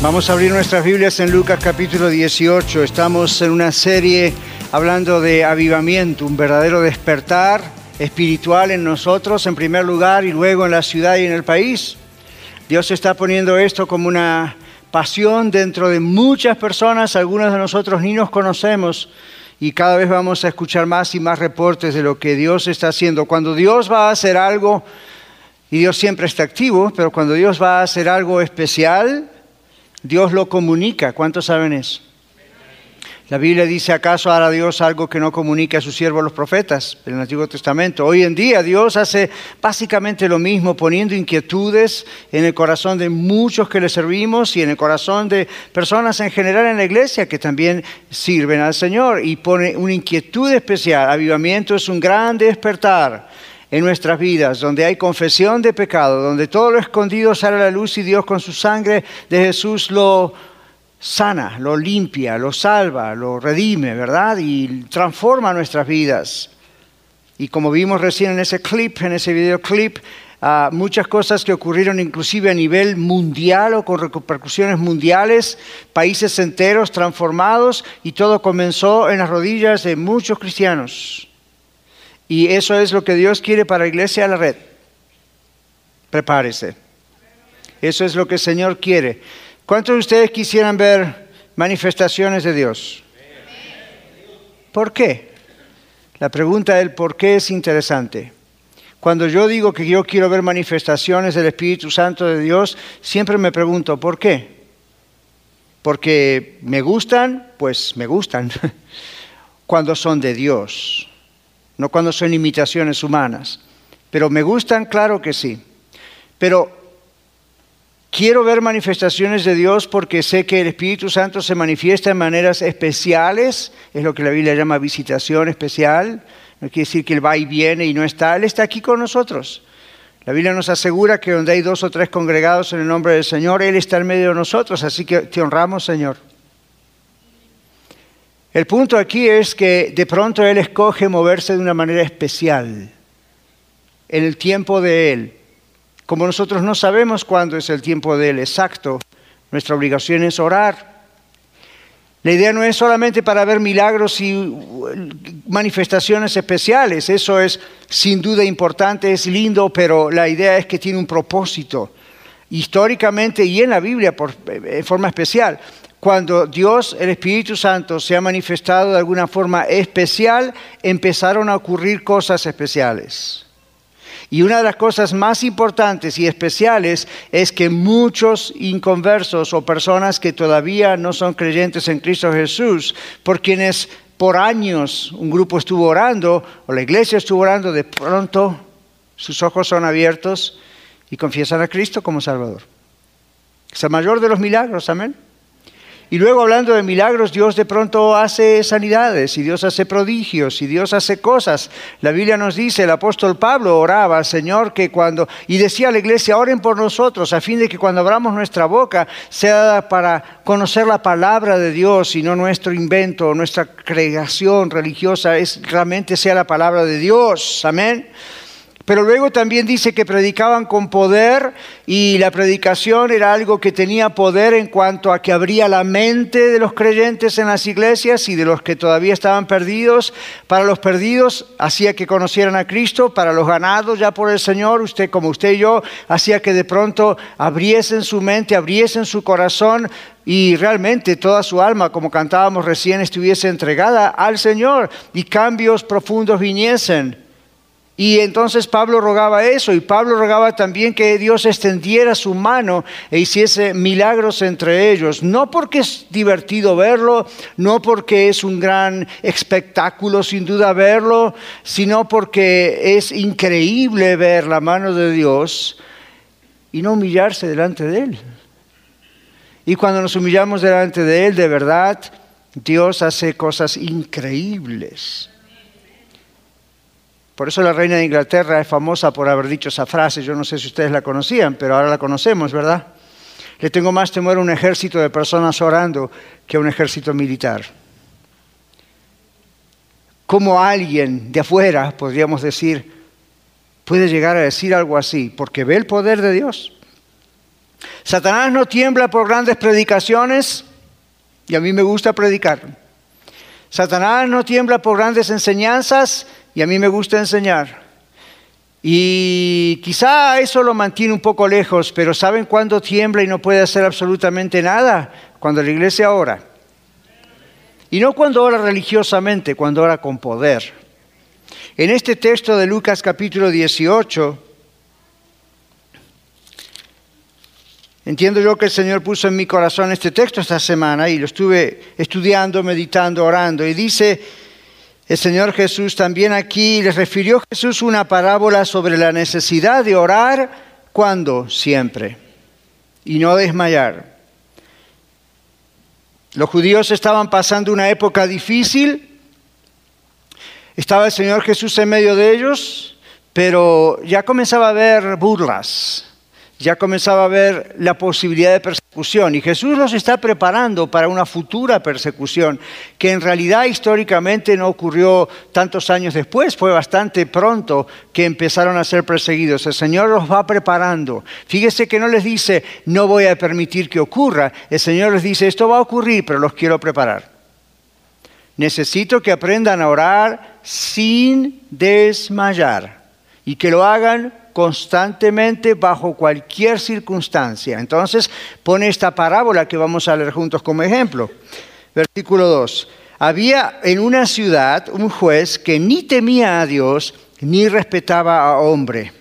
Vamos a abrir nuestras Biblias en Lucas capítulo 18. Estamos en una serie hablando de avivamiento, un verdadero despertar espiritual en nosotros en primer lugar y luego en la ciudad y en el país. Dios está poniendo esto como una pasión dentro de muchas personas, algunos de nosotros ni nos conocemos y cada vez vamos a escuchar más y más reportes de lo que Dios está haciendo. Cuando Dios va a hacer algo, y Dios siempre está activo, pero cuando Dios va a hacer algo especial, Dios lo comunica. ¿Cuántos saben eso? La Biblia dice, ¿acaso hará Dios algo que no comunique a sus siervos los profetas en el Antiguo Testamento? Hoy en día Dios hace básicamente lo mismo, poniendo inquietudes en el corazón de muchos que le servimos y en el corazón de personas en general en la iglesia que también sirven al Señor y pone una inquietud especial. Avivamiento es un gran despertar en nuestras vidas, donde hay confesión de pecado, donde todo lo escondido sale a la luz y Dios con su sangre de Jesús lo sana, lo limpia, lo salva, lo redime, ¿verdad? Y transforma nuestras vidas. Y como vimos recién en ese clip, en ese videoclip, uh, muchas cosas que ocurrieron inclusive a nivel mundial o con repercusiones mundiales, países enteros transformados y todo comenzó en las rodillas de muchos cristianos. Y eso es lo que Dios quiere para la iglesia a la red. Prepárese. Eso es lo que el Señor quiere. ¿Cuántos de ustedes quisieran ver manifestaciones de Dios? ¿Por qué? La pregunta del por qué es interesante. Cuando yo digo que yo quiero ver manifestaciones del Espíritu Santo de Dios, siempre me pregunto, ¿por qué? Porque me gustan, pues me gustan, cuando son de Dios no cuando son imitaciones humanas. Pero me gustan, claro que sí. Pero quiero ver manifestaciones de Dios porque sé que el Espíritu Santo se manifiesta en maneras especiales, es lo que la Biblia llama visitación especial. No quiere decir que Él va y viene y no está, Él está aquí con nosotros. La Biblia nos asegura que donde hay dos o tres congregados en el nombre del Señor, Él está en medio de nosotros, así que te honramos, Señor. El punto aquí es que de pronto Él escoge moverse de una manera especial, en el tiempo de Él. Como nosotros no sabemos cuándo es el tiempo de Él exacto, nuestra obligación es orar. La idea no es solamente para ver milagros y manifestaciones especiales, eso es sin duda importante, es lindo, pero la idea es que tiene un propósito, históricamente y en la Biblia por, en forma especial cuando Dios, el Espíritu Santo, se ha manifestado de alguna forma especial, empezaron a ocurrir cosas especiales. Y una de las cosas más importantes y especiales es que muchos inconversos o personas que todavía no son creyentes en Cristo Jesús, por quienes por años un grupo estuvo orando o la iglesia estuvo orando, de pronto sus ojos son abiertos y confiesan a Cristo como Salvador. Es el mayor de los milagros, amén. Y luego hablando de milagros, Dios de pronto hace sanidades y Dios hace prodigios y Dios hace cosas. La Biblia nos dice, el apóstol Pablo oraba Señor que cuando, y decía a la iglesia, oren por nosotros, a fin de que cuando abramos nuestra boca sea para conocer la palabra de Dios y no nuestro invento, nuestra creación religiosa, es, realmente sea la palabra de Dios. Amén. Pero luego también dice que predicaban con poder y la predicación era algo que tenía poder en cuanto a que abría la mente de los creyentes en las iglesias y de los que todavía estaban perdidos. Para los perdidos hacía que conocieran a Cristo, para los ganados ya por el Señor, usted como usted y yo, hacía que de pronto abriesen su mente, abriesen su corazón y realmente toda su alma, como cantábamos recién, estuviese entregada al Señor y cambios profundos viniesen. Y entonces Pablo rogaba eso y Pablo rogaba también que Dios extendiera su mano e hiciese milagros entre ellos. No porque es divertido verlo, no porque es un gran espectáculo sin duda verlo, sino porque es increíble ver la mano de Dios y no humillarse delante de Él. Y cuando nos humillamos delante de Él, de verdad, Dios hace cosas increíbles. Por eso la reina de Inglaterra es famosa por haber dicho esa frase. Yo no sé si ustedes la conocían, pero ahora la conocemos, ¿verdad? Le tengo más temor a un ejército de personas orando que a un ejército militar. ¿Cómo alguien de afuera, podríamos decir, puede llegar a decir algo así? Porque ve el poder de Dios. Satanás no tiembla por grandes predicaciones, y a mí me gusta predicar. Satanás no tiembla por grandes enseñanzas, y a mí me gusta enseñar. Y quizá eso lo mantiene un poco lejos, pero ¿saben cuándo tiembla y no puede hacer absolutamente nada? Cuando la iglesia ora. Y no cuando ora religiosamente, cuando ora con poder. En este texto de Lucas capítulo 18, entiendo yo que el Señor puso en mi corazón este texto esta semana y lo estuve estudiando, meditando, orando. Y dice, el Señor Jesús también aquí les refirió Jesús una parábola sobre la necesidad de orar cuando, siempre, y no desmayar. Los judíos estaban pasando una época difícil, estaba el Señor Jesús en medio de ellos, pero ya comenzaba a haber burlas, ya comenzaba a haber la posibilidad de persecución y Jesús los está preparando para una futura persecución que en realidad históricamente no ocurrió tantos años después, fue bastante pronto que empezaron a ser perseguidos. El Señor los va preparando. Fíjese que no les dice no voy a permitir que ocurra, el Señor les dice esto va a ocurrir, pero los quiero preparar. Necesito que aprendan a orar sin desmayar y que lo hagan constantemente bajo cualquier circunstancia. Entonces pone esta parábola que vamos a leer juntos como ejemplo. Versículo 2. Había en una ciudad un juez que ni temía a Dios ni respetaba a hombre.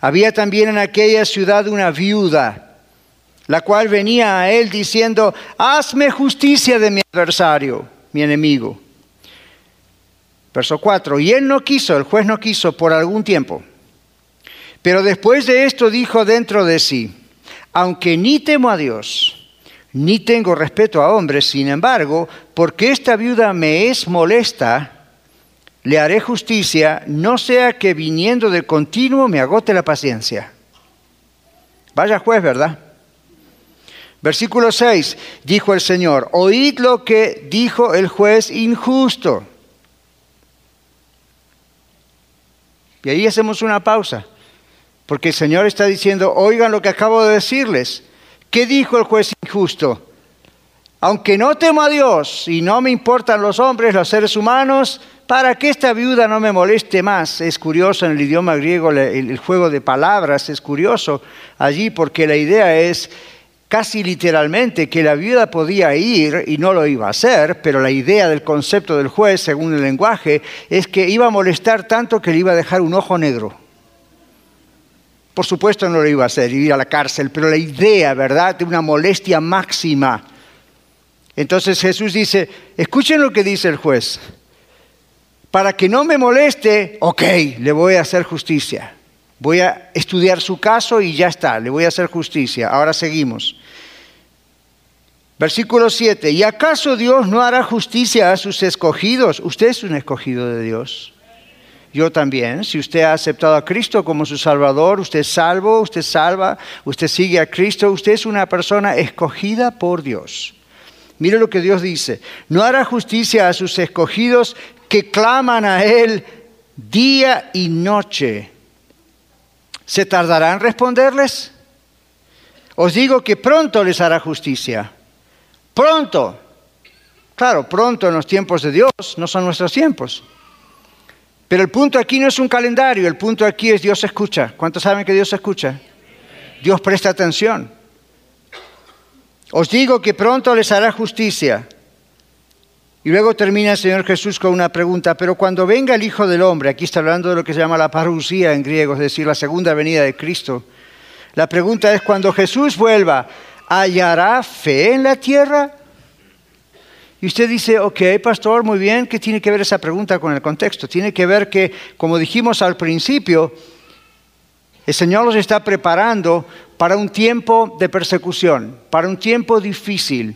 Había también en aquella ciudad una viuda, la cual venía a él diciendo, hazme justicia de mi adversario, mi enemigo. Verso 4, y él no quiso, el juez no quiso por algún tiempo. Pero después de esto dijo dentro de sí, aunque ni temo a Dios, ni tengo respeto a hombres, sin embargo, porque esta viuda me es molesta, le haré justicia, no sea que viniendo de continuo me agote la paciencia. Vaya juez, ¿verdad? Versículo 6, dijo el Señor, oíd lo que dijo el juez injusto. Y ahí hacemos una pausa. Porque el Señor está diciendo, oigan lo que acabo de decirles. ¿Qué dijo el juez injusto? Aunque no temo a Dios y no me importan los hombres, los seres humanos, para que esta viuda no me moleste más. Es curioso en el idioma griego el, juego de palabras, es curioso allí porque la idea es casi literalmente que la viuda podía ir y no lo iba a hacer, pero la idea del concepto del juez, según el lenguaje, es que iba a molestar tanto que le iba a dejar un ojo negro. Por supuesto no lo iba a hacer, ir a la cárcel, pero la idea, ¿verdad?, de una molestia máxima. Entonces Jesús dice, escuchen lo que dice el juez. Para que no me moleste, ok, le voy a hacer justicia. Voy a estudiar su caso y ya está, le voy a hacer justicia. Ahora seguimos. Versículo 7. ¿Y acaso Dios no hará justicia a sus escogidos? Usted es un escogido de Dios yo también. Si usted ha aceptado a Cristo como su Salvador, usted es salvo, usted salva, usted sigue a Cristo, usted es una persona escogida por Dios. Mire lo que Dios dice. No hará justicia a sus escogidos que claman a Él día y noche. ¿Se tardará en responderles? Os digo que pronto les hará justicia. Pronto. Claro, pronto en los tiempos de Dios, no son nuestros tiempos. Pero el punto aquí no es un calendario, el punto aquí es Dios escucha. ¿Cuántos saben que Dios escucha? Dios presta atención. Os digo que pronto les hará justicia. Y luego termina el Señor Jesús con una pregunta, pero cuando venga el Hijo del Hombre, aquí está hablando de lo que se llama la parusía en griego, es decir, la segunda venida de Cristo. La pregunta es, cuando Jesús vuelva, ¿hallará fe en la tierra? Y usted dice, ok, pastor, muy bien, ¿qué tiene que ver esa pregunta con el contexto? Tiene que ver que, como dijimos al principio, el Señor los está preparando para un tiempo de persecución, para un tiempo difícil.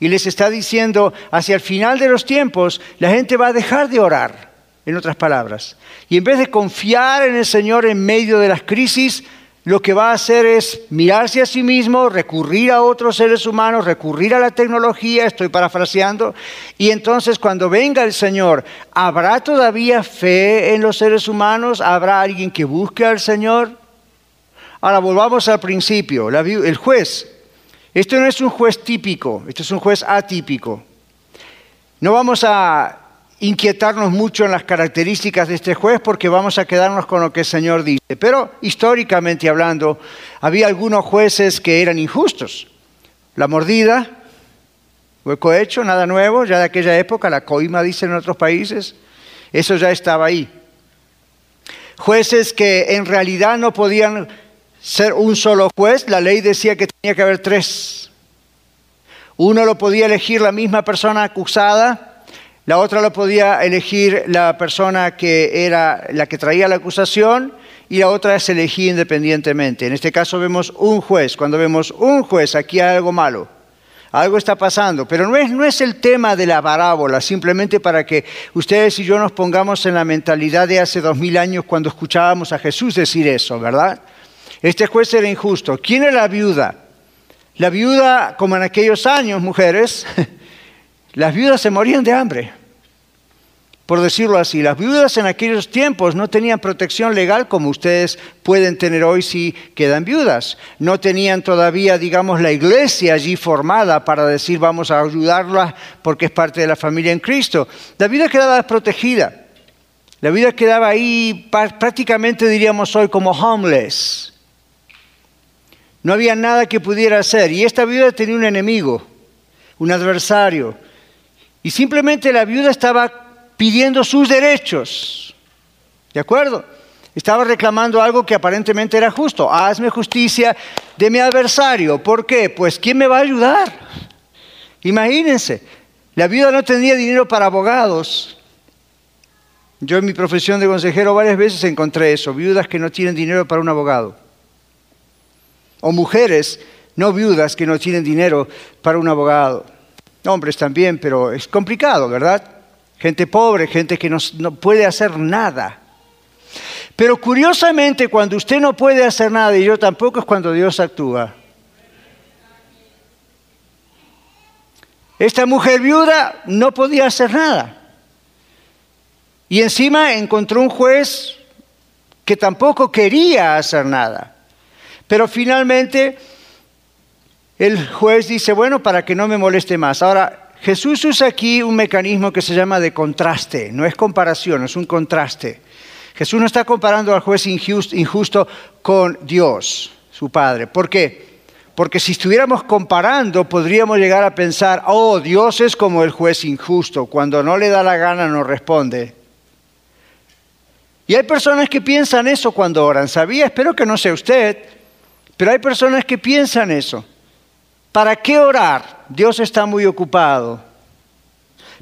Y les está diciendo, hacia el final de los tiempos, la gente va a dejar de orar, en otras palabras. Y en vez de confiar en el Señor en medio de las crisis, lo que va a hacer es mirarse a sí mismo, recurrir a otros seres humanos, recurrir a la tecnología, estoy parafraseando, y entonces cuando venga el Señor, ¿habrá todavía fe en los seres humanos? ¿Habrá alguien que busque al Señor? Ahora volvamos al principio, el juez. Esto no es un juez típico, esto es un juez atípico. No vamos a inquietarnos mucho en las características de este juez porque vamos a quedarnos con lo que el Señor dice. Pero históricamente hablando, había algunos jueces que eran injustos. La mordida, hueco hecho, nada nuevo, ya de aquella época, la coima dicen en otros países, eso ya estaba ahí. Jueces que en realidad no podían ser un solo juez, la ley decía que tenía que haber tres. Uno lo podía elegir la misma persona acusada, la otra lo podía elegir la persona que era la que traía la acusación y la otra se elegía independientemente. En este caso vemos un juez. Cuando vemos un juez, aquí hay algo malo. Algo está pasando, pero no es, no es el tema de la parábola, simplemente para que ustedes y yo nos pongamos en la mentalidad de hace dos mil años cuando escuchábamos a Jesús decir eso, ¿verdad? Este juez era injusto. ¿Quién era la viuda? La viuda, como en aquellos años, mujeres, las viudas se morían de hambre por decirlo así. Las viudas en aquellos tiempos no tenían protección legal como ustedes pueden tener hoy si quedan viudas. No tenían todavía, digamos, la iglesia allí formada para decir vamos a ayudarla porque es parte de la familia en Cristo. La vida quedaba desprotegida. La vida quedaba ahí prácticamente diríamos hoy como homeless. No había nada que pudiera hacer. Y esta viuda tenía un enemigo, un adversario. Y simplemente la viuda estaba pidiendo sus derechos. ¿De acuerdo? Estaba reclamando algo que aparentemente era justo. Hazme justicia de mi adversario. ¿Por qué? Pues ¿quién me va a ayudar? Imagínense, la viuda no tenía dinero para abogados. Yo en mi profesión de consejero varias veces encontré eso, viudas que no tienen dinero para un abogado. O mujeres no viudas que no tienen dinero para un abogado. Hombres también, pero es complicado, ¿verdad? Gente pobre, gente que no, puede hacer nada. Pero curiosamente, cuando usted no puede hacer nada y yo tampoco es cuando Dios actúa. Esta mujer viuda no podía hacer nada. Y encima encontró un juez que tampoco quería hacer nada. Pero finalmente el juez dice, bueno, para que no me moleste más. Ahora, Jesús usa aquí un mecanismo que se llama de contraste, no es comparación, es un contraste. Jesús no está comparando al juez injusto, con Dios, su Padre. ¿Por qué? Porque si estuviéramos comparando, podríamos llegar a pensar, oh, Dios es como el juez injusto, cuando no le da la gana no responde. Y hay personas que piensan eso cuando oran. Sabía, espero que no sea usted, pero hay personas que piensan eso. ¿Para qué orar? Dios está muy ocupado.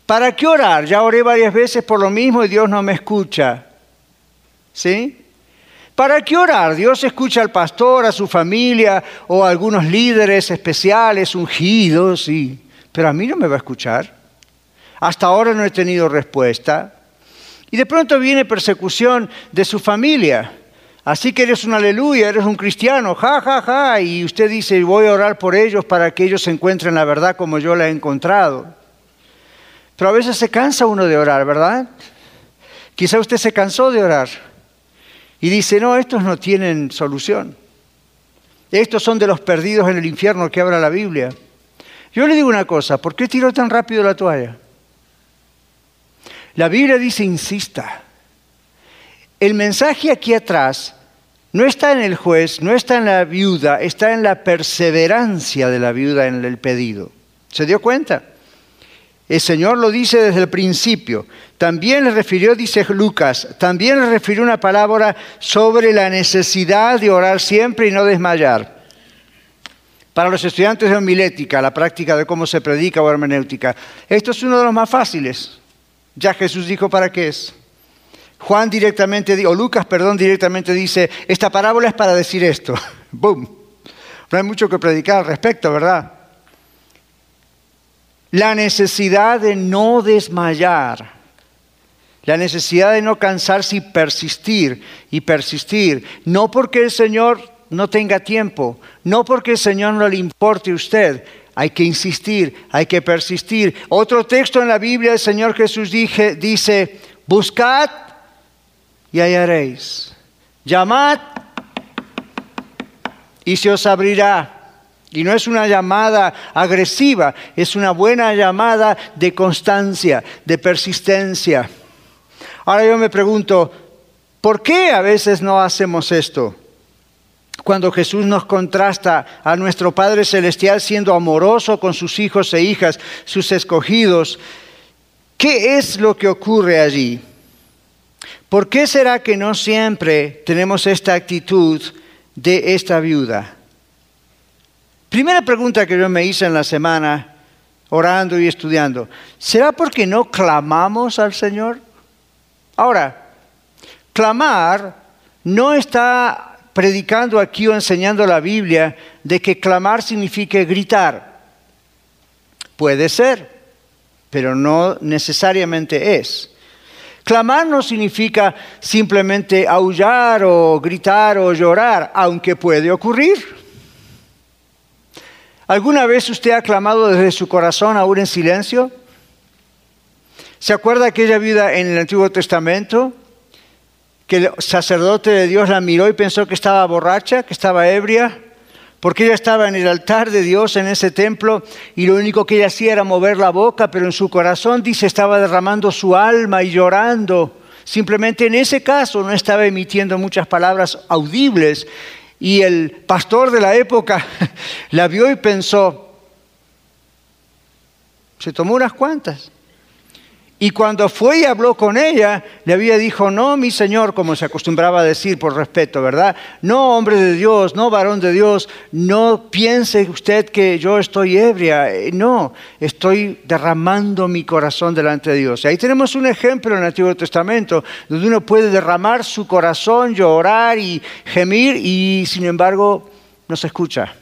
¿Para qué orar? Ya oré varias veces por lo mismo y Dios no me escucha. ¿Sí? ¿Para qué orar? Dios escucha al pastor, a su familia o a algunos líderes especiales, ungidos, sí. Pero a mí no me va a escuchar. Hasta ahora no he tenido respuesta. Y de pronto viene persecución de su familia. Así que eres un aleluya, eres un cristiano, ja, ja, ja. Y usted dice, voy a orar por ellos para que ellos encuentren la verdad como yo la he encontrado. Pero a veces se cansa uno de orar, ¿verdad? Quizá usted se cansó de orar y dice, no, estos no tienen solución. Estos son de los perdidos en el infierno que habla la Biblia. Yo le digo una cosa, ¿por qué tiró tan rápido la toalla? La Biblia dice, insista. El mensaje aquí atrás no está en el juez, no está en la viuda, está en la perseverancia de la viuda en el pedido. ¿Se dio cuenta? El Señor lo dice desde el principio. También le refirió, dice Lucas, también le refirió una palabra sobre la necesidad de orar siempre y no desmayar. Para los estudiantes de homilética, la práctica de cómo se predica o hermenéutica, esto es uno de los más fáciles. Ya Jesús dijo para qué es. Juan directamente, o Lucas, perdón, directamente dice, esta parábola es para decir esto. ¡Boom! No hay mucho que predicar al respecto, ¿verdad? la necesidad de no desmayar, la necesidad de no cansarse y persistir y persistir, no porque el Señor no tenga tiempo, no porque el Señor no le importe a usted, hay que insistir, hay que persistir. Otro texto en la Biblia, el Señor Jesús dice, buscad y hallaréis, llamad y se os abrirá. Y no es una llamada agresiva, es una buena llamada de constancia, de persistencia. Ahora yo me pregunto, ¿por qué a veces no hacemos esto? Cuando Jesús nos contrasta a nuestro Padre Celestial siendo amoroso con sus hijos e hijas, sus escogidos, ¿qué es lo que ocurre allí? ¿Por qué será que no siempre tenemos esta actitud de esta viuda? Primera pregunta que yo me hice en la semana, orando y estudiando, ¿será porque no clamamos al Señor? Ahora, clamar no está predicando aquí o enseñando la Biblia de que clamar signifique gritar. Puede ser, pero no necesariamente es. Clamar no significa simplemente aullar o gritar o llorar, aunque puede ocurrir. ¿Alguna vez usted ha clamado desde su corazón aún en silencio? ¿Se acuerda aquella vida en el Antiguo Testamento? Que el sacerdote de Dios la miró y pensó que estaba borracha, que estaba ebria, porque ella estaba en el altar de Dios en ese templo y lo único que ella hacía era mover la boca, pero en su corazón dice estaba derramando su alma y llorando. Simplemente en ese caso no estaba emitiendo muchas palabras audibles y el pastor de la época la vio y pensó, se tomó unas cuantas. Y cuando fue y habló con ella, le había dicho, no, mi Señor, como se acostumbraba a decir por respeto, ¿verdad? No, hombre de Dios, no, varón de Dios, no piense usted que yo estoy ebria. Eh, no, estoy derramando mi corazón delante de Dios. Y ahí tenemos un ejemplo en el Antiguo Testamento, donde uno puede derramar su corazón, llorar y gemir, y sin embargo no se escucha.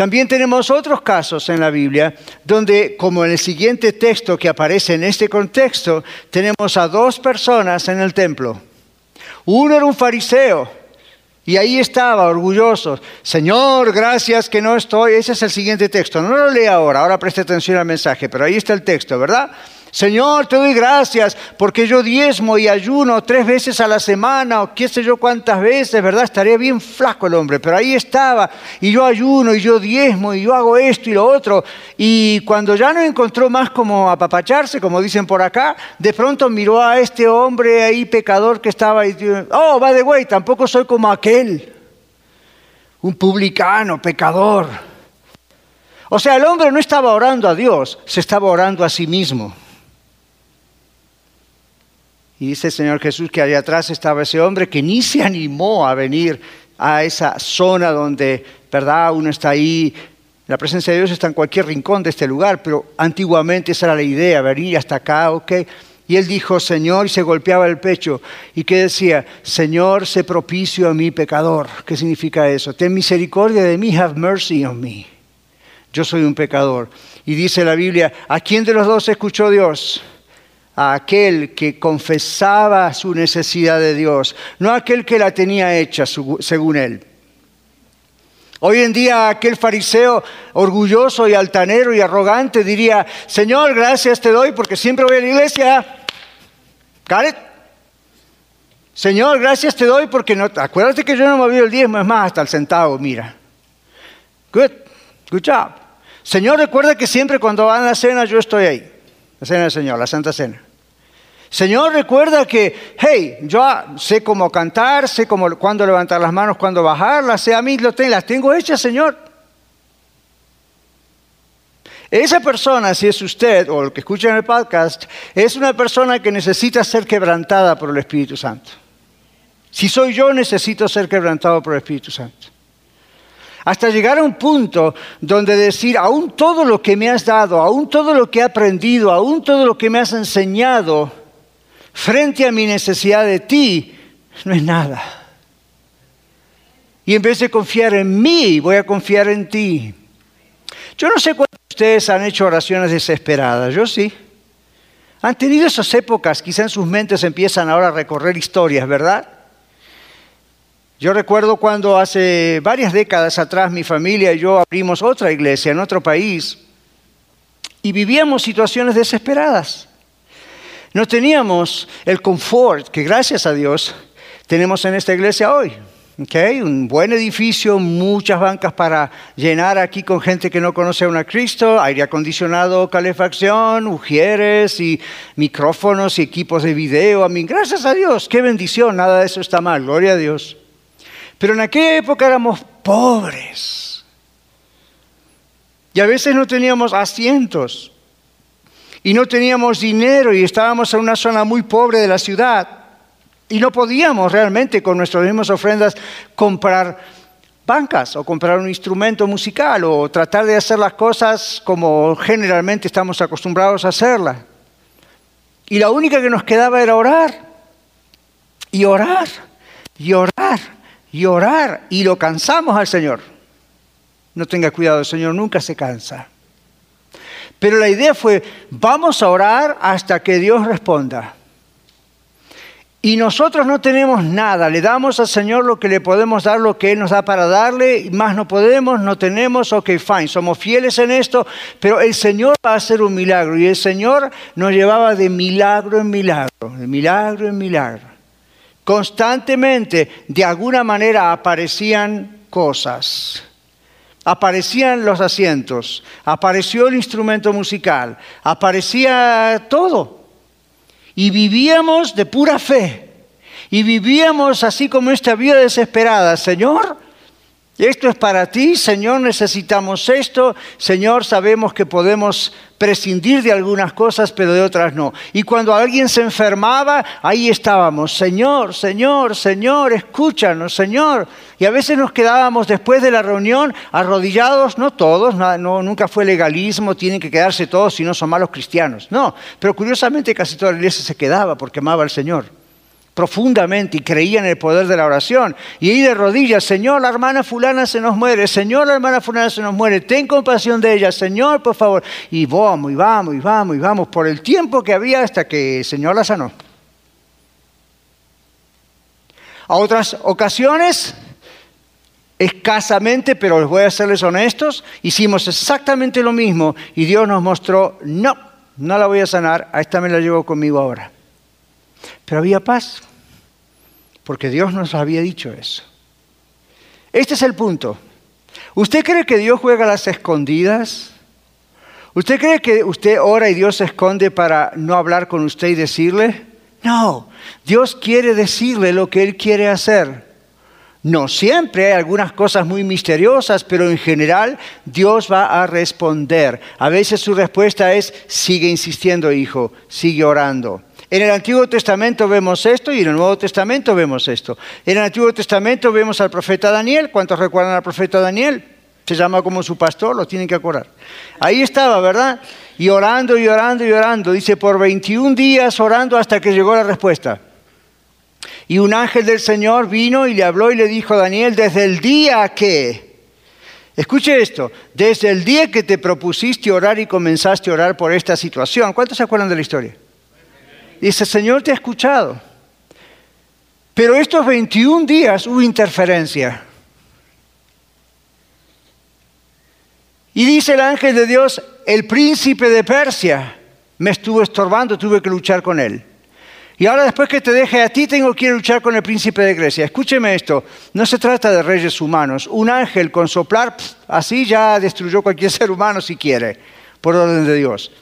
También tenemos otros casos en la Biblia donde, como en el siguiente texto que aparece en este contexto, tenemos a dos personas en el templo. Uno era un fariseo y ahí estaba, orgulloso. Señor, gracias que no estoy. Ese es el siguiente texto. No lo lea ahora, ahora preste atención al mensaje, pero ahí está el texto, ¿verdad? Señor, te doy gracias porque yo diezmo y ayuno tres veces a la semana o qué sé yo cuántas veces, ¿verdad? Estaría bien flaco el hombre, pero ahí estaba y yo ayuno y yo diezmo y yo hago esto y lo otro. Y cuando ya no encontró más como apapacharse, como dicen por acá, de pronto miró a este hombre ahí pecador que estaba ahí, oh, va de güey, tampoco soy como aquel, un publicano, pecador. O sea, el hombre no estaba orando a Dios, se estaba orando a sí mismo. Y dice el Señor Jesús que allá atrás estaba ese hombre que ni se animó a venir a esa zona donde, ¿verdad? Uno está ahí. La presencia de Dios está en cualquier rincón de este lugar, pero antiguamente esa era la idea, venir hasta acá, ¿ok? Y él dijo, Señor, y se golpeaba el pecho. ¿Y qué decía? Señor, sé propicio a mi pecador. ¿Qué significa eso? Ten misericordia de mí, have mercy on me. Yo soy un pecador. Y dice la Biblia, ¿a quién de los dos escuchó Dios? A aquel que confesaba su necesidad de Dios, no aquel que la tenía hecha según él. Hoy en día aquel fariseo orgulloso y altanero y arrogante diría, Señor, gracias te doy porque siempre voy a la iglesia. ¿Got Señor, gracias te doy porque no, acuérdate que yo no me moví el diezmo, es más, hasta el centavo, mira. Good, good job. Señor, recuerda que siempre cuando van a la cena yo estoy ahí. La cena del Señor, la Santa Cena. Señor, recuerda que, hey, yo sé cómo cantar, sé cómo, cuándo levantar las manos, cuándo bajarlas, sé a mí las tengo hechas, Señor. Esa persona, si es usted o el que escucha en el podcast, es una persona que necesita ser quebrantada por el Espíritu Santo. Si soy yo, necesito ser quebrantado por el Espíritu Santo. Hasta llegar a un punto donde decir, aún todo lo que me has dado, aún todo lo que he aprendido, aún todo lo que me has enseñado, frente a mi necesidad de ti, no es nada. Y en vez de confiar en mí, voy a confiar en ti. Yo no sé cuántos de ustedes han hecho oraciones desesperadas? Yo sí. Han tenido esas épocas, quizá en sus mentes empiezan ahora a recorrer historias, ¿verdad? Yo recuerdo cuando hace varias décadas atrás mi familia y yo abrimos otra iglesia en otro país y vivíamos situaciones desesperadas. No teníamos el confort que gracias a Dios tenemos en esta iglesia hoy. Okay, un buen edificio, muchas bancas para llenar aquí con gente que no conoce a Cristo, aire acondicionado, calefacción, ujieres y micrófonos y equipos de video. A mí, gracias a Dios, qué bendición, nada de eso está mal, gloria a Dios. Pero en aquella época éramos pobres. Y a veces no teníamos asientos. Y no teníamos dinero y estábamos en una zona muy pobre de la ciudad. Y no podíamos realmente con nuestras mismas ofrendas comprar bancas o comprar un instrumento musical o tratar de hacer las cosas como generalmente estamos acostumbrados a hacerlas. Y la única que nos quedaba era orar. Y orar. Y orar y orar y lo cansamos al Señor. No tenga cuidado, el Señor nunca se cansa. Pero la idea fue, vamos a orar hasta que Dios responda. Y nosotros no tenemos nada, le damos al Señor lo que le podemos dar, lo que Él nos da para darle, más no podemos, no tenemos, ok, fine, somos fieles en esto, pero el Señor va a hacer un milagro y el Señor nos llevaba de milagro en milagro, de milagro en milagro. Constantemente, de alguna manera, aparecían cosas. Aparecían los asientos, apareció el instrumento musical, aparecía todo. Y vivíamos de pura fe. Y vivíamos así como esta vida desesperada. Señor, esto es para ti, Señor, necesitamos esto, Señor, sabemos que podemos prescindir de algunas cosas, pero de otras no. Y cuando alguien se enfermaba, ahí estábamos, Señor, Señor, Señor, escúchanos, Señor. Y a veces nos quedábamos después de la reunión arrodillados, no todos, no, nunca fue legalismo, tienen que quedarse todos si no son malos cristianos. No, pero curiosamente casi toda la iglesia se quedaba porque amaba al Señor profundamente y creía en el poder de la oración. Y ahí de rodillas, Señor, la hermana fulana se nos muere, Señor, la hermana fulana se nos muere, ten compasión de ella, Señor, por favor. Y vamos, y vamos, y vamos, y vamos, por el tiempo que había hasta que el Señor la sanó. A otras ocasiones, escasamente, pero les voy a serles honestos, hicimos exactamente lo mismo y Dios nos mostró, no, no la voy a sanar, a esta me la llevo conmigo ahora. Pero había paz, porque Dios nos había dicho eso. Este es el punto. ¿Usted cree que Dios juega a las escondidas? ¿Usted cree que usted ora y Dios se esconde para no hablar con usted y decirle? No, Dios quiere decirle lo que Él quiere hacer. No siempre hay algunas cosas muy misteriosas, pero en general Dios va a responder. A veces su respuesta es, sigue insistiendo, hijo, sigue orando. En el Antiguo Testamento vemos esto y en el Nuevo Testamento vemos esto. En el Antiguo Testamento vemos al profeta Daniel. ¿Cuántos recuerdan al profeta Daniel? Se llama como su pastor, lo tienen que acordar. Ahí estaba, ¿verdad? Y orando y orando y orando. Dice, por 21 días orando hasta que llegó la respuesta. Y un ángel del Señor vino y le habló y le dijo a Daniel, desde el día que, escuche esto, desde el día que te propusiste orar y comenzaste a orar por esta situación, ¿cuántos se acuerdan de la historia? Dice, Señor te ha escuchado. Pero estos 21 días hubo interferencia. Y dice el ángel de Dios, el príncipe de Persia me estuvo estorbando, tuve que luchar con él. Y ahora después que te deje a ti, tengo que luchar con el príncipe de Grecia. Escúcheme esto, no se trata de reyes humanos. Un ángel con soplar, así ya destruyó cualquier ser humano si quiere, por orden de Dios.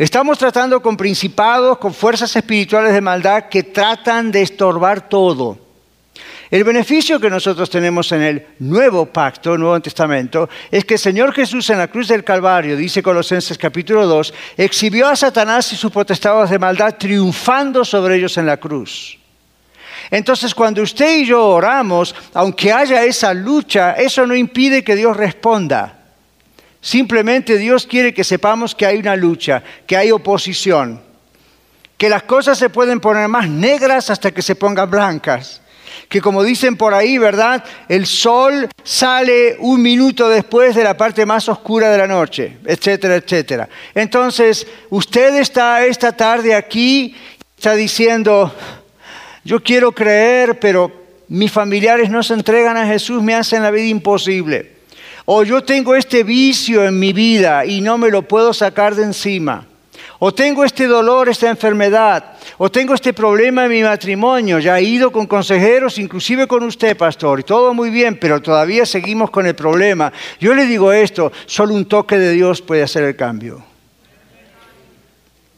Estamos tratando con principados, con fuerzas espirituales de maldad que tratan de estorbar todo. El beneficio que nosotros tenemos en el nuevo pacto, Nuevo Testamento, es que el Señor Jesús en la cruz del Calvario, dice Colosenses capítulo 2, exhibió a Satanás y sus potestados de maldad triunfando sobre ellos en la cruz. Entonces, cuando usted y yo oramos, aunque haya esa lucha, eso no impide que Dios responda. Simplemente Dios quiere que sepamos que hay una lucha, que hay oposición, que las cosas se pueden poner más negras hasta que se pongan blancas, que como dicen por ahí, ¿verdad? El sol sale un minuto después de la parte más oscura de la noche, etcétera, etcétera. Entonces, usted está esta tarde aquí, está diciendo, yo quiero creer, pero mis familiares no se entregan a Jesús, me hacen la vida imposible. O yo tengo este vicio en mi vida y no me lo puedo sacar de encima. O tengo este dolor, esta enfermedad. O tengo este problema en mi matrimonio. Ya he ido con consejeros, inclusive con usted, pastor. Y todo muy bien, pero todavía seguimos con el problema. Yo le digo esto, solo un toque de Dios puede hacer el cambio.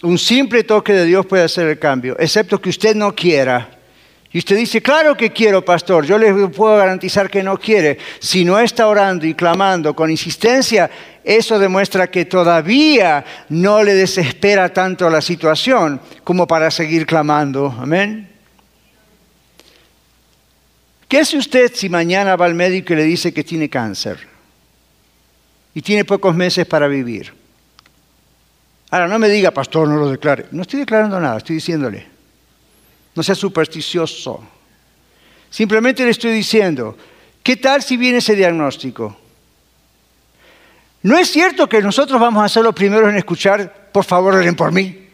Un simple toque de Dios puede hacer el cambio, excepto que usted no quiera. Y usted dice, claro que quiero, pastor, yo le puedo garantizar que no quiere. Si no está orando y clamando con insistencia, eso demuestra que todavía no le desespera tanto la situación como para seguir clamando. Amén. ¿Qué hace usted si mañana va al médico y le dice que tiene cáncer y tiene pocos meses para vivir? Ahora, no me diga, pastor, no lo declare. No estoy declarando nada, estoy diciéndole. No sea supersticioso. Simplemente le estoy diciendo, ¿qué tal si viene ese diagnóstico? No es cierto que nosotros vamos a ser los primeros en escuchar, por favor, oren por mí.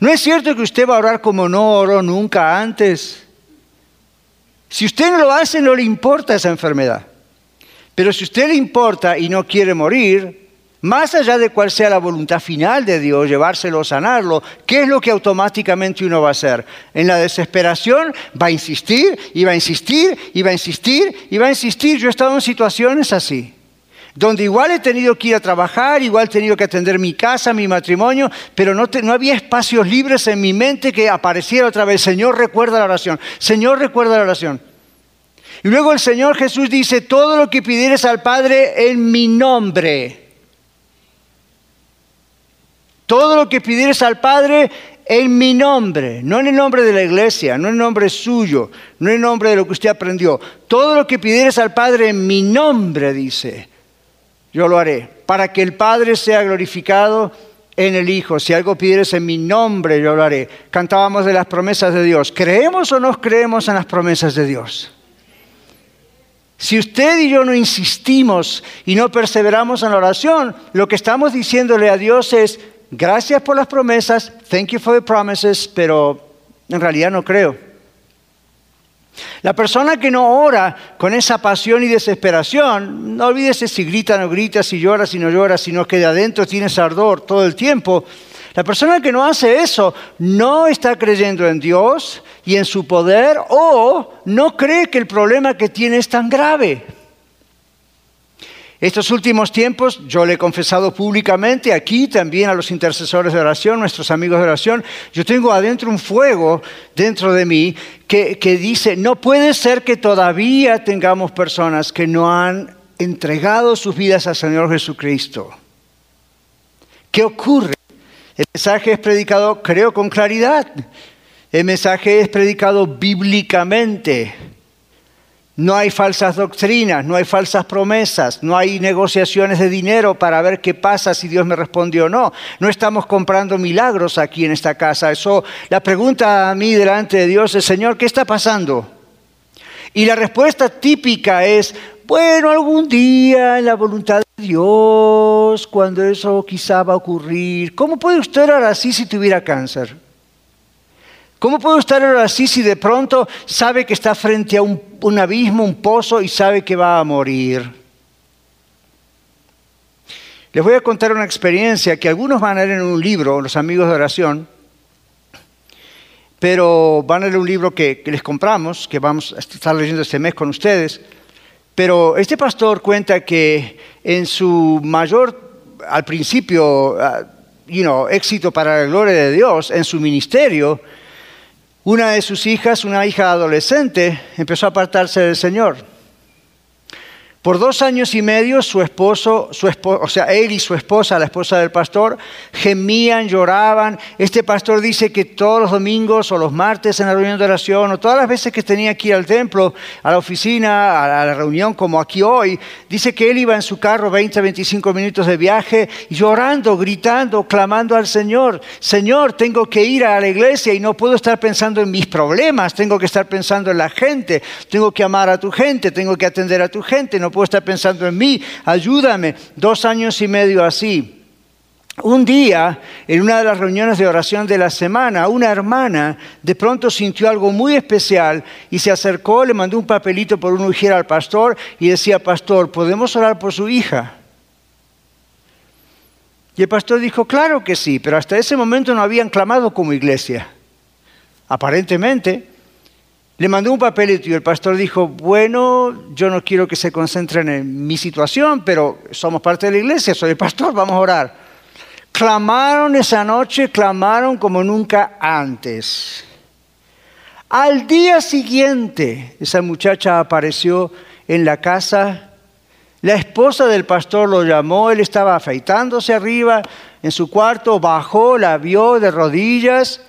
No es cierto que usted va a orar como no oró nunca antes. Si usted no lo hace, no le importa esa enfermedad. Pero si usted le importa y no quiere morir, más allá de cuál sea la voluntad final de Dios, llevárselo, sanarlo, ¿qué es lo que automáticamente uno va a hacer? En la desesperación va a insistir y va a insistir y va a insistir y va a insistir. Yo he estado en situaciones así, donde igual he tenido que ir a trabajar, igual he tenido que atender mi casa, mi matrimonio, pero no, no había espacios libres en mi mente que apareciera otra vez, Señor recuerda la oración, Señor recuerda la oración. Y luego el Señor Jesús dice, todo lo que pidieres al Padre en mi nombre todo lo que pidieres al Padre en mi nombre, no en el nombre de la iglesia, no en el nombre suyo, no en el nombre de lo que usted aprendió. Todo lo que pidieres al Padre en mi nombre, dice, yo lo haré, para que el Padre sea glorificado en el Hijo. Si algo pidieres en mi nombre, yo lo haré. Cantábamos de las promesas de Dios. ¿Creemos o no creemos en las promesas de Dios? Si usted y yo no insistimos y no perseveramos en la oración, lo que estamos diciéndole a Dios es, gracias por las promesas, thank you for the promises, pero en realidad no creo. La persona que no ora con esa pasión y desesperación, no olvídese si grita, no grita, si llora, si no llora, sino que de adentro tiene ardor todo el tiempo. La persona que no hace eso no está creyendo en Dios y en su poder o no cree que el problema que tiene es tan grave. Estos últimos tiempos yo le he confesado públicamente aquí también a los intercesores de oración, nuestros amigos de oración, yo tengo adentro un fuego dentro de mí que, que dice, no puede ser que todavía tengamos personas que no han entregado sus vidas al Señor Jesucristo. ¿Qué ocurre? El mensaje es predicado, creo, con claridad. El mensaje es predicado bíblicamente. No hay falsas doctrinas, no hay falsas promesas, no hay negociaciones de dinero para ver qué pasa si Dios me responde o no. No estamos comprando milagros aquí en esta casa. Eso, la pregunta a mí delante de Dios es, Señor, ¿qué está pasando? Y la respuesta típica es, bueno, algún día en la voluntad de Dios, cuando eso quizá va a ocurrir. ¿Cómo puede usted orar así si tuviera cáncer? ¿Cómo puede usted orar así si de pronto sabe que está frente a un, abismo, un pozo y sabe que va a morir? Les voy a contar una experiencia que algunos van a leer en un libro, los amigos de oración, pero van a leer un libro que, les compramos, que vamos a estar leyendo este mes con ustedes. Pero este pastor cuenta que en su mayor, al principio, uh, éxito para la gloria de Dios, en su ministerio, una de sus hijas, una hija adolescente, empezó a apartarse del Señor. Por dos años y medio su esposo, su esposo, o sea, él y su esposa, la esposa del pastor, gemían, lloraban. Este pastor dice que todos los domingos o los martes en la reunión de oración o todas las veces que tenía que ir al templo, a la oficina, a la reunión como aquí hoy, dice que él iba en su carro 20, 25 minutos de viaje llorando, gritando, clamando al Señor. Señor, tengo que ir a la iglesia y no puedo estar pensando en mis problemas, tengo que estar pensando en la gente, tengo que amar a tu gente, tengo que atender a tu gente, no puedo estar pensando en mí, ayúdame. Dos años y medio así. Un día, en una de las reuniones de oración de la semana, una hermana de pronto sintió algo muy especial y se acercó, le mandó un papelito por un ujera al pastor y decía, pastor, ¿podemos orar por su hija? Y el pastor dijo, claro que sí, pero hasta ese momento no habían clamado como iglesia. Aparentemente, le mandó un papelito y el pastor dijo, bueno, yo no quiero que se concentren en mi situación, pero somos parte de la iglesia, soy el pastor, vamos a orar. Clamaron esa noche, clamaron como nunca antes. Al día siguiente, esa muchacha apareció en la casa. La esposa del pastor lo llamó, él estaba afeitándose arriba en su cuarto, bajó, la vio de rodillas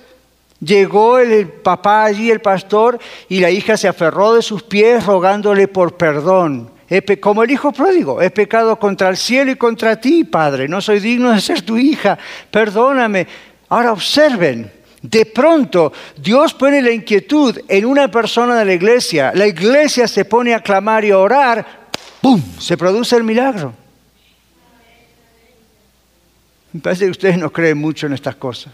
Llegó el papá allí, el pastor, y la hija se aferró de sus pies rogándole por perdón. Como el hijo pródigo, he pecado contra el cielo y contra ti, Padre. No soy digno de ser tu hija. Perdóname. Ahora observen, de pronto Dios pone la inquietud en una persona de la iglesia. La iglesia se pone a clamar y a orar. ¡Pum! Se produce el milagro. Me parece que ustedes no creen mucho en estas cosas.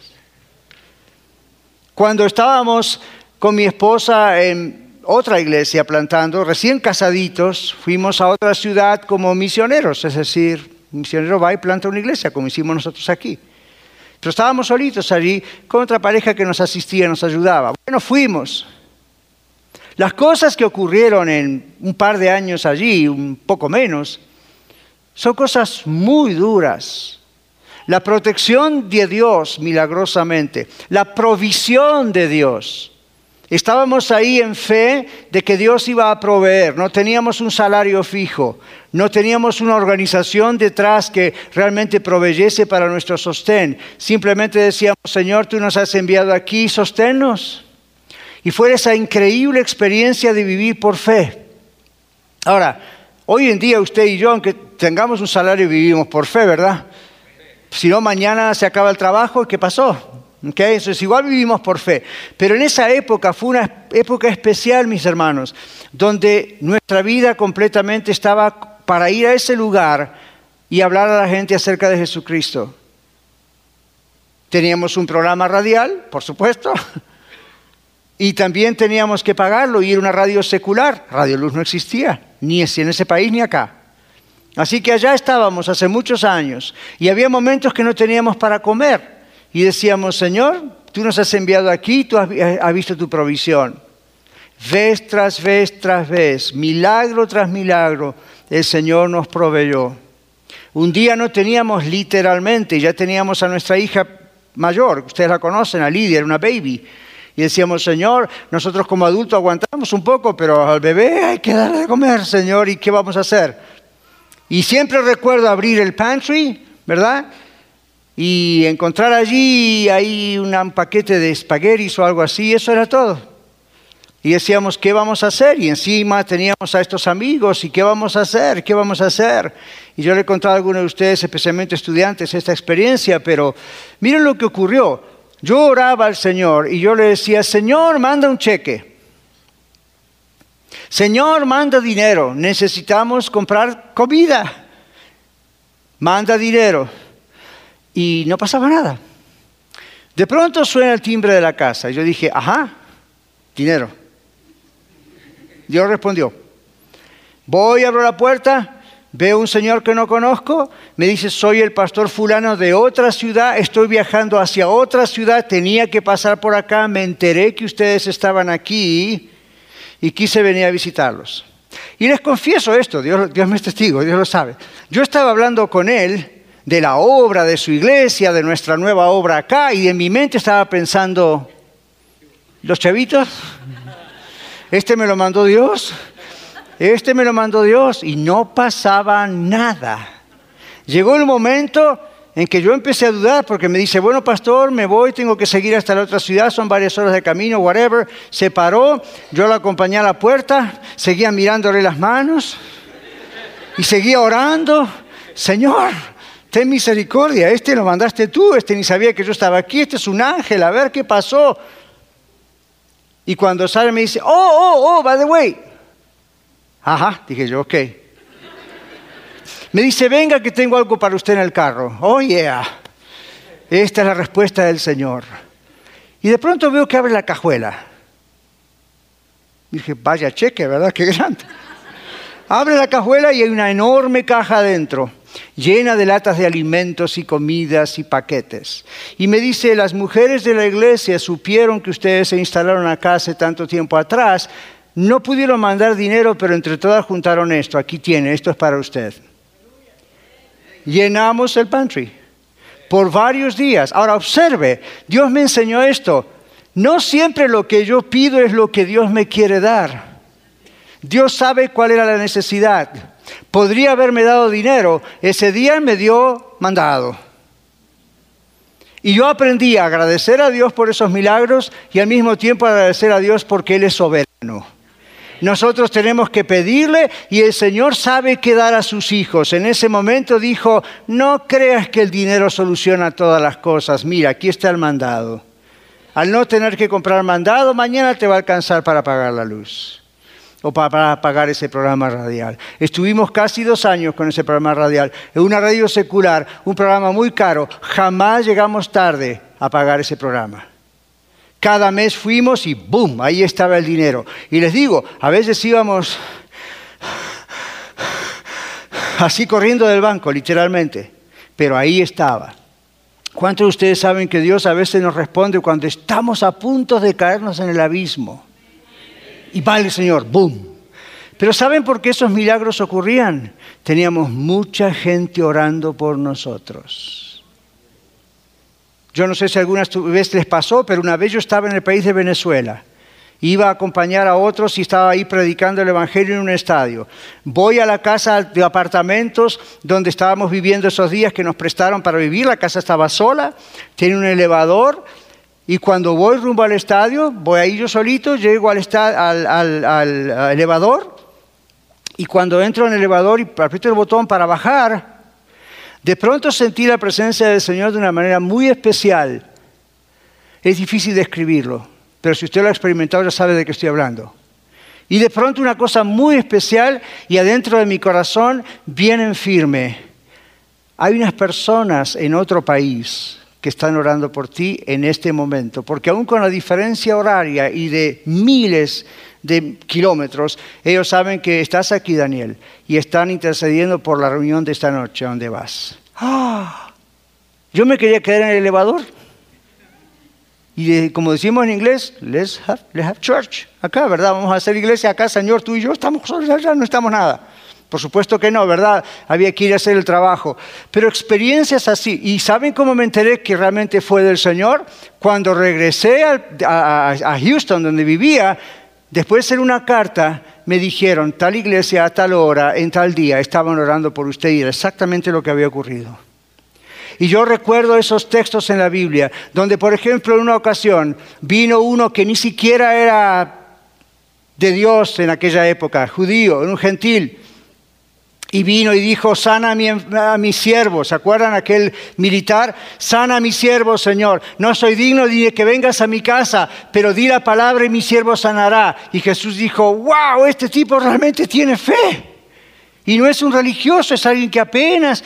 Cuando estábamos con mi esposa en otra iglesia plantando, recién casaditos, fuimos a otra ciudad como misioneros, es decir, un misionero va y planta una iglesia, como hicimos nosotros aquí. Pero estábamos solitos allí con otra pareja que nos asistía, nos ayudaba. Bueno, fuimos. Las cosas que ocurrieron en un par de años allí, un poco menos, son cosas muy duras, la protección de Dios milagrosamente, la provisión de Dios. Estábamos ahí en fe de que Dios iba a proveer, no teníamos un salario fijo, no teníamos una organización detrás que realmente proveyese para nuestro sostén. Simplemente decíamos, Señor, tú nos has enviado aquí, sosténnos. Y fue esa increíble experiencia de vivir por fe. Ahora, hoy en día usted y yo, aunque tengamos un salario, vivimos por fe, ¿verdad? Si no, mañana se acaba el trabajo, ¿qué pasó? ¿Okay? Eso es igual vivimos por fe. Pero en esa época fue una época especial, mis hermanos, donde nuestra vida completamente estaba para ir a ese lugar y hablar a la gente acerca de Jesucristo. Teníamos un programa radial, por supuesto, y también teníamos que pagarlo y era una radio secular. Radio Luz no existía, ni en ese país ni acá. Así que allá estábamos hace muchos años y había momentos que no teníamos para comer y decíamos, Señor, tú nos has enviado aquí, tú has, visto tu provisión. Vez tras vez tras vez, milagro tras milagro, el Señor nos proveyó. Un día no teníamos literalmente, ya teníamos a nuestra hija mayor, ustedes la conocen, a Lidia, era una baby. Y decíamos, Señor, nosotros como adultos aguantamos un poco, pero al bebé hay que darle de comer, Señor, ¿y qué vamos a hacer? Y siempre recuerdo abrir el pantry, ¿verdad? Y encontrar allí ahí un paquete de espaguetis o algo así, eso era todo. Y decíamos, ¿qué vamos a hacer? Y encima teníamos a estos amigos, ¿y qué vamos a hacer? ¿Qué vamos a hacer? Y yo le he contado a algunos de ustedes, especialmente estudiantes, esta experiencia, pero miren lo que ocurrió. Yo oraba al Señor y yo le decía, Señor, manda un cheque. Señor, manda dinero, necesitamos comprar comida. Manda dinero. Y no pasaba nada. De pronto suena el timbre de la casa. Y yo dije, ajá, dinero. Dios respondió. Voy, abro la puerta, veo un señor que no conozco, me dice, soy el pastor fulano de otra ciudad, estoy viajando hacia otra ciudad, tenía que pasar por acá, me enteré que ustedes estaban aquí y quise venir a visitarlos. Y les confieso esto, Dios, Dios me es testigo, Dios lo sabe. Yo estaba hablando con él de la obra de su iglesia, de nuestra nueva obra acá, y en mi mente estaba pensando, ¿los chavitos? ¿Este me lo mandó Dios? Este me lo mandó Dios y no pasaba nada. Llegó el momento en que yo empecé a dudar porque me dice, bueno, pastor, me voy, tengo que seguir hasta la otra ciudad, son varias horas de camino, whatever. Se paró, yo lo acompañé a la puerta, seguía mirándole las manos y seguía orando. Señor, ten misericordia, este lo mandaste tú, este ni sabía que yo estaba aquí, este es un ángel, a ver qué pasó. Y cuando sale me dice, oh, oh, oh, by the way. Ajá, dije yo, ok. Me dice, venga que tengo algo para usted en el carro. Oh, yeah. Esta es la respuesta del Señor. Y de pronto veo que abre la cajuela. Dije, vaya cheque, ¿verdad? Qué grande. Abre la cajuela y hay una enorme caja adentro, llena de latas de alimentos y comidas y paquetes. Y me dice, las mujeres de la iglesia supieron que ustedes se instalaron acá hace tanto tiempo atrás, no pudieron mandar dinero, pero entre todas juntaron esto. Aquí tiene, esto es para usted llenamos el pantry por varios días. Ahora observe, Dios me enseñó esto. No siempre lo que yo pido es lo que Dios me quiere dar. Dios sabe cuál era la necesidad. Podría haberme dado dinero, ese día me dio mandado. Y yo aprendí a agradecer a Dios por esos milagros y al mismo tiempo agradecer a Dios porque Él es soberano. Nosotros tenemos que pedirle y el Señor sabe qué dar a sus hijos. En ese momento dijo, no creas que el dinero soluciona todas las cosas. Mira, aquí está el mandado. Al no tener que comprar mandado, mañana te va a alcanzar para pagar la luz o para pagar ese programa radial. Estuvimos casi dos años con ese programa radial, en una radio secular, un programa muy caro. Jamás llegamos tarde a pagar ese programa. Cada mes fuimos y ¡boom! Ahí estaba el dinero. Y les digo, a veces íbamos así corriendo del banco, literalmente, pero ahí estaba. ¿Cuántos de ustedes saben que Dios a veces nos responde cuando estamos a punto de caernos en el abismo? Y va el Señor, ¡boom! Pero ¿saben por qué esos milagros ocurrían? Teníamos mucha gente orando por nosotros. Yo no sé si alguna vez les pasó, pero una vez yo estaba en el país de Venezuela. Iba a acompañar a otros y estaba ahí predicando el Evangelio en un estadio. Voy a la casa de apartamentos donde estábamos viviendo esos días que nos prestaron para vivir. La casa estaba sola, tiene un elevador. Y cuando voy rumbo al estadio, voy ahí yo solito, llego al, al elevador. Y cuando entro en el elevador y aprieto el botón para bajar, de pronto sentí la presencia del Señor de una manera muy especial. Es difícil describirlo, pero si usted lo ha experimentado ya sabe de qué estoy hablando. Y de pronto una cosa muy especial y adentro de mi corazón, bien firme. Hay unas personas en otro país que están orando por ti en este momento, porque aún con la diferencia horaria y de miles de kilómetros, ellos saben que estás aquí, Daniel, y están intercediendo por la reunión de esta noche, ¿dónde vas? ¡Ah! Yo me quería quedar en el elevador. Y como decimos en inglés, let's have, let's have church. Acá, ¿verdad? Vamos a hacer iglesia acá, Señor, tú y yo estamos solos allá, no estamos nada. Por supuesto que no, ¿verdad? Había que ir a hacer el trabajo. Pero experiencias así. ¿Y saben cómo me enteré que realmente fue del Señor? Cuando regresé a Houston, donde vivía, Después de hacer una carta, me dijeron, tal iglesia a tal hora, en tal día, estaban orando por usted y era exactamente lo que había ocurrido. Y yo recuerdo esos textos en la Biblia, donde por ejemplo en una ocasión vino uno que ni siquiera era de Dios en aquella época, judío, un gentil, y vino y dijo, sana a mi, siervo. ¿Se acuerdan aquel militar? Sana a mi siervo, Señor. No soy digno de que vengas a mi casa, pero di la palabra y mi siervo sanará. Y Jesús dijo, wow, este tipo realmente tiene fe. Y no es un religioso, es alguien que apenas,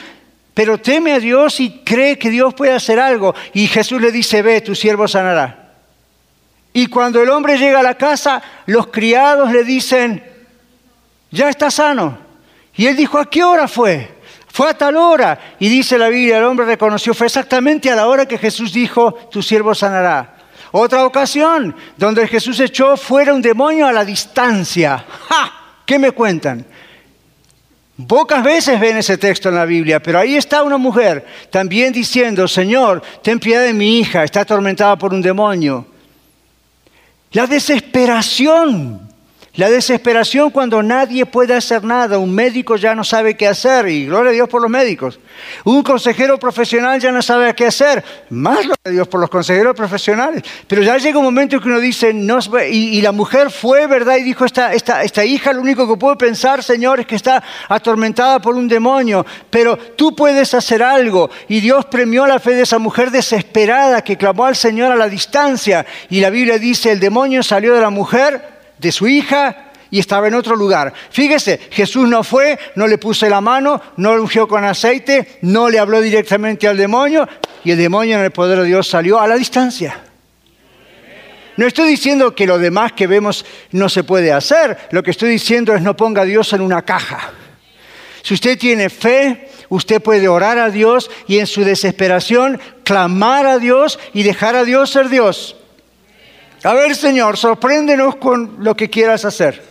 pero teme a Dios y cree que Dios puede hacer algo. Y Jesús le dice, ve, tu siervo sanará. Y cuando el hombre llega a la casa, los criados le dicen, ya está sano. Y él dijo, ¿a qué hora fue? Fue a tal hora. Y dice la Biblia, el hombre reconoció, fue exactamente a la hora que Jesús dijo, tu siervo sanará. Otra ocasión, donde Jesús echó fuera un demonio a la distancia. ¡Ja! ¿Qué me cuentan? Pocas veces ven ese texto en la Biblia, pero ahí está una mujer también diciendo, Señor, ten piedad de mi hija, está atormentada por un demonio. La desesperación La desesperación cuando nadie puede hacer nada, un médico ya no sabe qué hacer, y gloria a Dios por los médicos. Un consejero profesional ya no sabe qué hacer, más gloria a Dios por los consejeros profesionales. Pero ya llega un momento que uno dice, no, y, la mujer fue, ¿verdad? Y dijo, esta, esta, esta hija lo único que puedo pensar, Señor, es que está atormentada por un demonio, pero tú puedes hacer algo. Y Dios premió la fe de esa mujer desesperada que clamó al Señor a la distancia. Y la Biblia dice, el demonio salió de la mujer de su hija y estaba en otro lugar. Fíjese, Jesús no fue, no le puso la mano, no lo ungió con aceite, no le habló directamente al demonio y el demonio en el poder de Dios salió a la distancia. No estoy diciendo que lo demás que vemos no se puede hacer, lo que estoy diciendo es no ponga a Dios en una caja. Si usted tiene fe, usted puede orar a Dios y en su desesperación clamar a Dios y dejar a Dios ser Dios. A ver, Señor, sorpréndenos con lo que quieras hacer.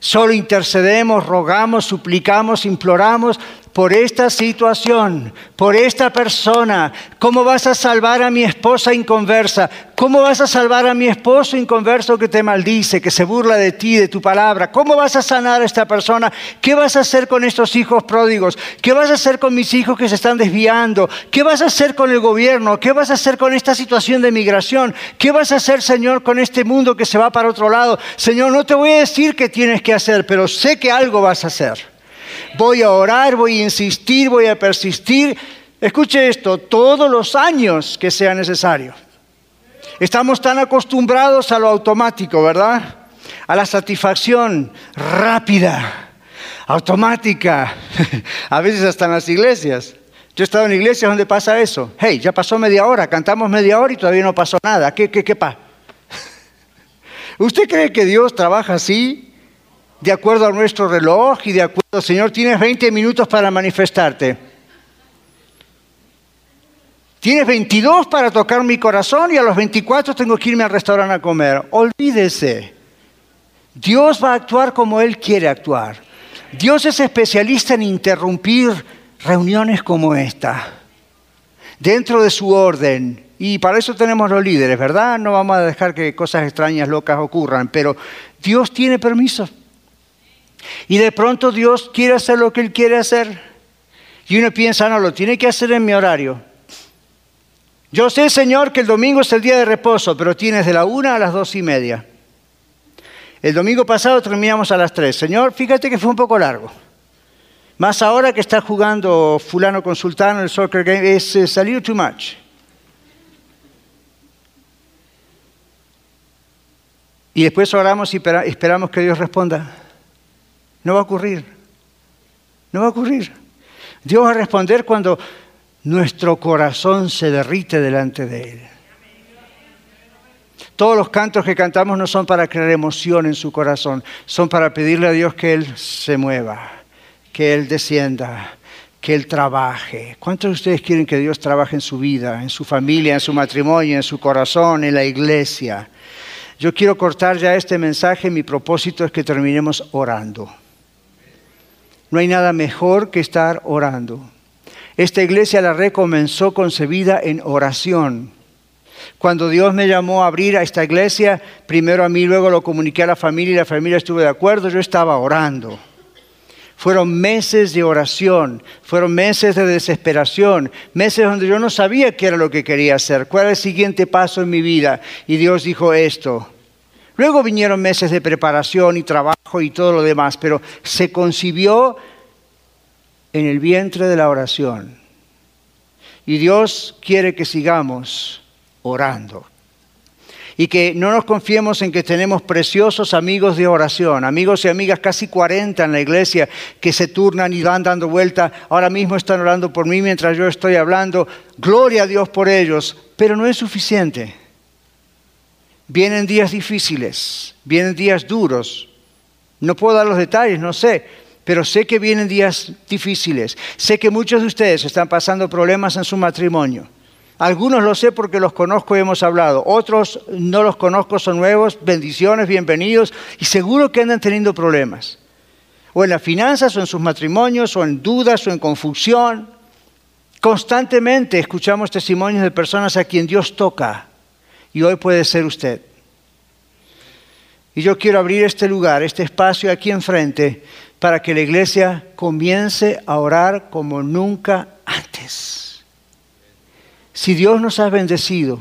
Solo intercedemos, rogamos, suplicamos, imploramos por esta situación, por esta persona. ¿Cómo vas a salvar a mi esposa inconversa? ¿Cómo vas a salvar a mi esposo inconverso que te maldice, que se burla de ti, de tu palabra? ¿Cómo vas a sanar a esta persona? ¿Qué vas a hacer con estos hijos pródigos? ¿Qué vas a hacer con mis hijos que se están desviando? ¿Qué vas a hacer con el gobierno? ¿Qué vas a hacer con esta situación de migración? ¿Qué vas a hacer, Señor, con este mundo que se va para otro lado? Señor, no te voy a decir qué tienes que hacer, pero sé que algo vas a hacer. Voy a orar, voy a insistir, voy a persistir. Escuche esto, todos los años que sea necesario. Estamos tan acostumbrados a lo automático, ¿verdad? A la satisfacción rápida, automática, a veces hasta en las iglesias. Yo he estado en iglesias donde pasa eso. Hey, ya pasó media hora, cantamos media hora y todavía no pasó nada. ¿Qué, qué, qué pasa? ¿Usted cree que Dios trabaja así? De acuerdo a nuestro reloj y de acuerdo, Señor, tienes 20 minutos para manifestarte. Tienes 22 para tocar mi corazón y a los 24 tengo que irme al restaurante a comer. Olvídese. Dios va a actuar como Él quiere actuar. Dios es especialista en interrumpir reuniones como esta, dentro de su orden. Y para eso tenemos los líderes, ¿verdad? No vamos a dejar que cosas extrañas, locas ocurran, pero Dios tiene permiso. Y de pronto Dios quiere hacer lo que Él quiere hacer. Y uno piensa, no, lo tiene que hacer en mi horario. Yo sé, Señor, que el domingo es el día de reposo, pero tienes de la una a las dos y media. El domingo pasado terminamos a las tres. Señor, fíjate que fue un poco largo. Más ahora que está jugando fulano con sultano el soccer game, es uh, salir too much. Y después oramos y esperamos que Dios responda. No va a ocurrir. No va a ocurrir. Dios va a responder cuando nuestro corazón se derrite delante de Él. Todos los cantos que cantamos no son para crear emoción en su corazón, son para pedirle a Dios que Él se mueva, que Él descienda, que Él trabaje. ¿Cuántos de ustedes quieren que Dios trabaje en su vida, en su familia, en su matrimonio, en su corazón, en la iglesia? Yo quiero cortar ya este mensaje, mi propósito es que terminemos orando. No hay nada mejor que estar orando. Esta iglesia la recomenzó concebida en oración. Cuando Dios me llamó a abrir a esta iglesia, primero a mí, luego lo comuniqué a la familia y la familia estuvo de acuerdo, yo estaba orando. Fueron meses de oración, fueron meses de desesperación, meses donde yo no sabía qué era lo que quería hacer, cuál era el siguiente paso en mi vida. Y Dios dijo esto, Luego vinieron meses de preparación y trabajo y todo lo demás, pero se concibió en el vientre de la oración. Y Dios quiere que sigamos orando. Y que no nos confiemos en que tenemos preciosos amigos de oración, amigos y amigas, casi 40 en la iglesia, que se turnan y van dando vuelta. Ahora mismo están orando por mí mientras yo estoy hablando. Gloria a Dios por ellos, pero no es suficiente. Vienen días difíciles, vienen días duros. No puedo dar los detalles, no sé, pero sé que vienen días difíciles. Sé que muchos de ustedes están pasando problemas en su matrimonio. Algunos lo sé porque los conozco y hemos hablado. Otros no los conozco, son nuevos. Bendiciones, bienvenidos. Y seguro que andan teniendo problemas. O en las finanzas, o en sus matrimonios, o en dudas, o en confusión. Constantemente escuchamos testimonios de personas a quien Dios toca y hoy puede ser usted. Y yo quiero abrir este lugar, este espacio aquí enfrente, para que la iglesia comience a orar como nunca antes. Si Dios nos ha bendecido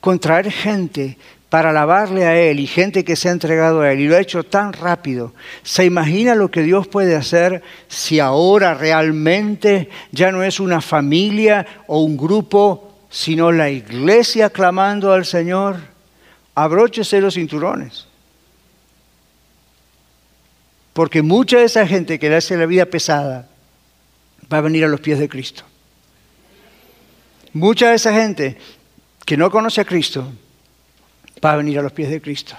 con traer gente para alabarle a Él y gente que se ha entregado a Él y lo ha hecho tan rápido. ¿Se imagina lo que Dios puede hacer si ahora realmente ya no es una familia o un grupo, sino la iglesia clamando al Señor? Abróchese los cinturones. Porque mucha de esa gente que le hace la vida pesada va a venir a los pies de Cristo. Mucha de esa gente que no conoce a Cristo va a venir a los pies de Cristo.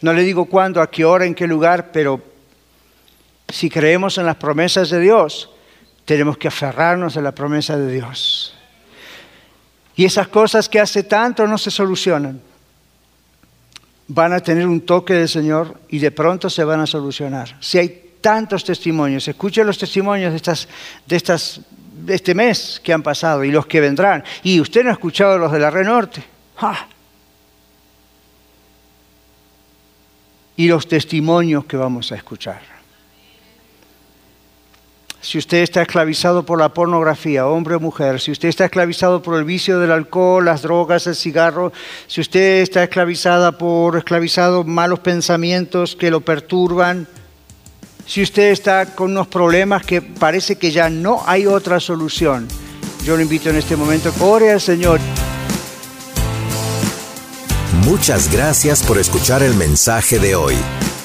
No le digo cuándo, a qué hora, en qué lugar, pero si creemos en las promesas de Dios, tenemos que aferrarnos a la promesa de Dios. Y esas cosas que hace tanto no se solucionan. Van a tener un toque del Señor y de pronto se van a solucionar. Si hay tantos testimonios, escuchen los testimonios de, estas, de, estas, de este mes que han pasado y los que vendrán. Y usted no ha escuchado los de la Red Norte. ¡Ah! y los testimonios que vamos a escuchar. Si usted está esclavizado por la pornografía, hombre o mujer, si usted está esclavizado por el vicio del alcohol, las drogas, el cigarro, si usted está esclavizada por esclavizado malos pensamientos que lo perturban, si usted está con unos problemas que parece que ya no hay otra solución, yo lo invito en este momento, ore al Señor. Muchas gracias por escuchar el mensaje de hoy.